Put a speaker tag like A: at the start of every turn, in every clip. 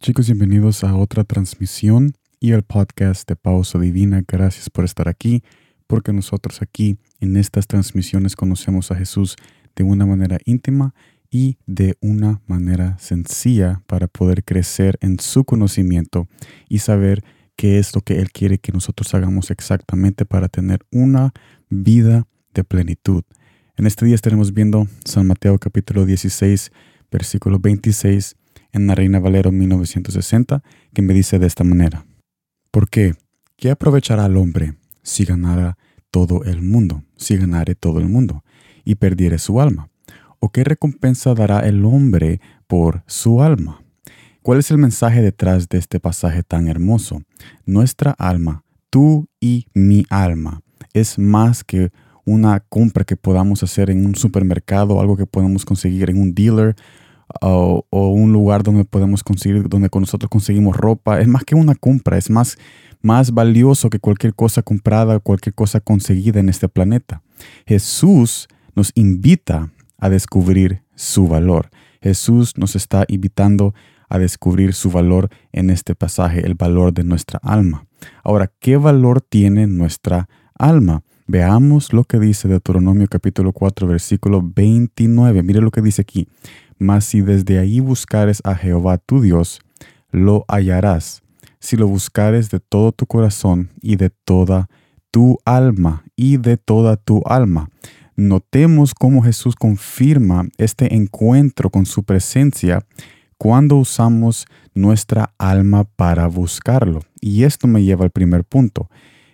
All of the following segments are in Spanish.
A: Chicos, bienvenidos a otra transmisión y el podcast de Pausa Divina. Gracias por estar aquí, porque nosotros aquí en estas transmisiones conocemos a Jesús de una manera íntima y de una manera sencilla para poder crecer en su conocimiento y saber qué es lo que Él quiere que nosotros hagamos exactamente para tener una vida de plenitud. En este día estaremos viendo San Mateo capítulo 16, versículo 26 en la Reina Valero 1960, que me dice de esta manera. ¿Por qué? ¿Qué aprovechará al hombre si ganara todo el mundo, si ganare todo el mundo y perdiere su alma? ¿O qué recompensa dará el hombre por su alma? ¿Cuál es el mensaje detrás de este pasaje tan hermoso? Nuestra alma, tú y mi alma, es más que una compra que podamos hacer en un supermercado, algo que podemos conseguir en un dealer o, un lugar donde podemos conseguir, donde con nosotros conseguimos ropa. Es más que una compra, es más, más valioso que cualquier cosa comprada, cualquier cosa conseguida en este planeta. Jesús nos invita a descubrir su valor. Jesús nos está invitando a descubrir su valor en este pasaje, el valor de nuestra alma. Ahora, ¿qué valor tiene nuestra alma? Veamos lo que dice Deuteronomio capítulo 4, versículo 29. Mire lo que dice aquí. Mas si desde ahí buscares a Jehová tu Dios, lo hallarás, si lo buscares de todo tu corazón y de toda tu alma y de toda tu alma. Notemos cómo Jesús confirma este encuentro con su presencia cuando usamos nuestra alma para buscarlo. Y esto me lleva al primer punto.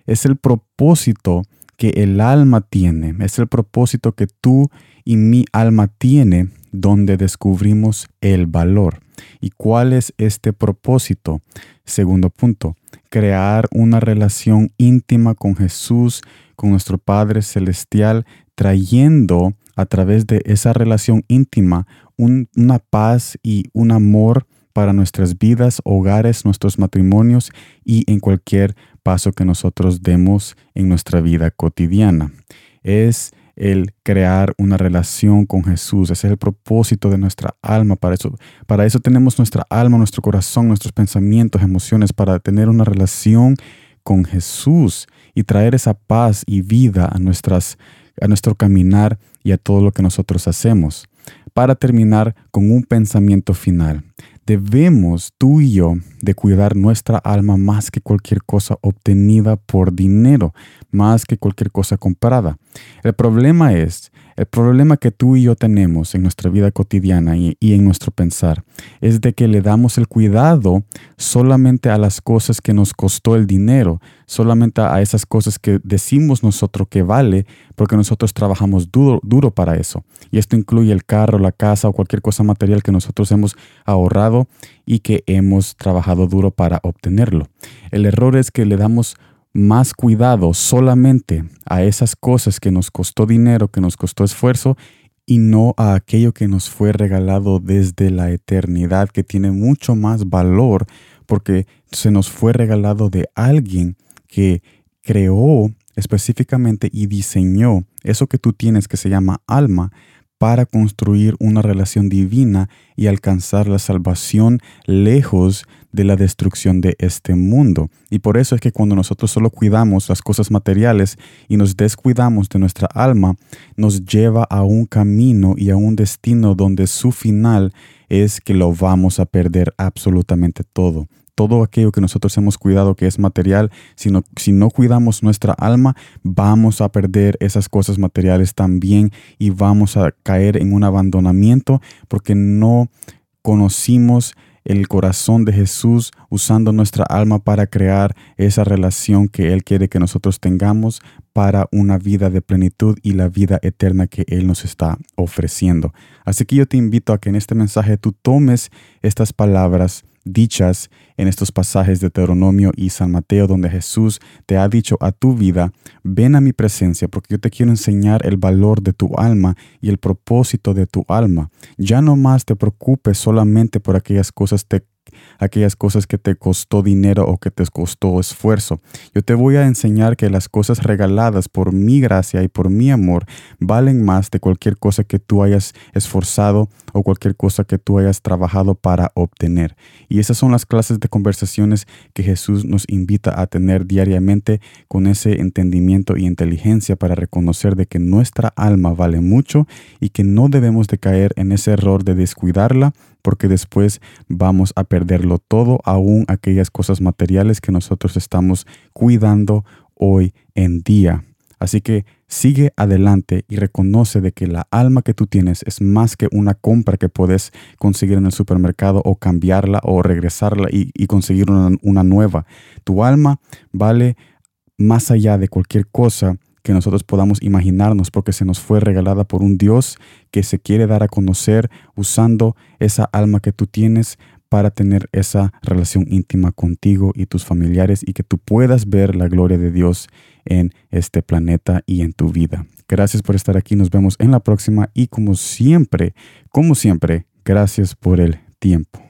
A: Es el propósito que el alma tiene, es el propósito que tú y mi alma tiene donde descubrimos el valor. ¿Y cuál es este propósito? Segundo punto, crear una relación íntima con Jesús, con nuestro Padre Celestial, trayendo a través de esa relación íntima una paz y un amor para nuestras vidas, hogares, nuestros matrimonios y en cualquier paso que nosotros demos en nuestra vida cotidiana. Es el crear una relación con Jesús. Ese es el propósito de nuestra alma. Para eso, para eso tenemos nuestra alma, nuestro corazón, nuestros pensamientos, emociones, para tener una relación con Jesús y traer esa paz y vida a, nuestras, a nuestro caminar y a todo lo que nosotros hacemos. Para terminar con un pensamiento final debemos tú y yo de cuidar nuestra alma más que cualquier cosa obtenida por dinero, más que cualquier cosa comprada. El problema es el problema que tú y yo tenemos en nuestra vida cotidiana y, en nuestro pensar es de que le damos el cuidado solamente a las cosas que nos costó el dinero, solamente a esas cosas que decimos nosotros que vale porque nosotros trabajamos duro, duro para eso. Y esto incluye el carro, la casa o cualquier cosa material que nosotros hemos ahorrado y que hemos trabajado duro para obtenerlo. El error es que le damos más cuidado solamente a esas cosas que nos costó dinero, que nos costó esfuerzo, y no a aquello que nos fue regalado desde la eternidad, que tiene mucho más valor porque se nos fue regalado de alguien que creó específicamente y diseñó eso que tú tienes que se llama alma para construir una relación divina y alcanzar la salvación lejos de la destrucción de este mundo. Y por eso es que cuando nosotros solo cuidamos las cosas materiales y nos descuidamos de nuestra alma, nos lleva a un camino y a un destino donde su final es que lo vamos a perder absolutamente todo todo aquello que nosotros hemos cuidado que es material, sino si no cuidamos nuestra alma, vamos a perder esas cosas materiales también y vamos a caer en un abandonamiento porque no conocimos el corazón de Jesús usando nuestra alma para crear esa relación que Él quiere que nosotros tengamos para una vida de plenitud y la vida eterna que Él nos está ofreciendo. Así que yo te invito a que en este mensaje tú tomes estas palabras dichas en estos pasajes de Deuteronomio y San Mateo, donde Jesús te ha dicho a tu vida, ven a mi presencia porque yo te quiero enseñar el valor de tu alma y el propósito de tu alma. Ya no más te preocupes solamente por aquellas cosas aquellas cosas que te costó dinero o que te costó esfuerzo. Yo te voy a enseñar que las cosas regaladas por mi gracia y por mi amor valen más de cualquier cosa que tú hayas esforzado o cualquier cosa que tú hayas trabajado para obtener. Y esas son las clases de conversaciones que Jesús nos invita a tener diariamente con ese entendimiento y inteligencia para reconocer de que nuestra alma vale mucho y que no debemos de caer en ese error de descuidarla porque después vamos a perderlo todo, aún aquellas cosas materiales que nosotros estamos cuidando hoy en día. Así que sigue adelante y reconoce de que la alma que tú tienes es más que una compra que puedes conseguir en el supermercado o cambiarla o regresarla y, conseguir una, una nueva. Tu alma vale más allá de cualquier cosa que nosotros podamos imaginarnos porque se nos fue regalada por un Dios que se quiere dar a conocer usando esa alma que tú tienes para tener esa relación íntima contigo y tus familiares y que tú puedas ver la gloria de Dios en este planeta y en tu vida. Gracias por estar aquí, nos vemos en la próxima y como siempre, como siempre, gracias por el tiempo.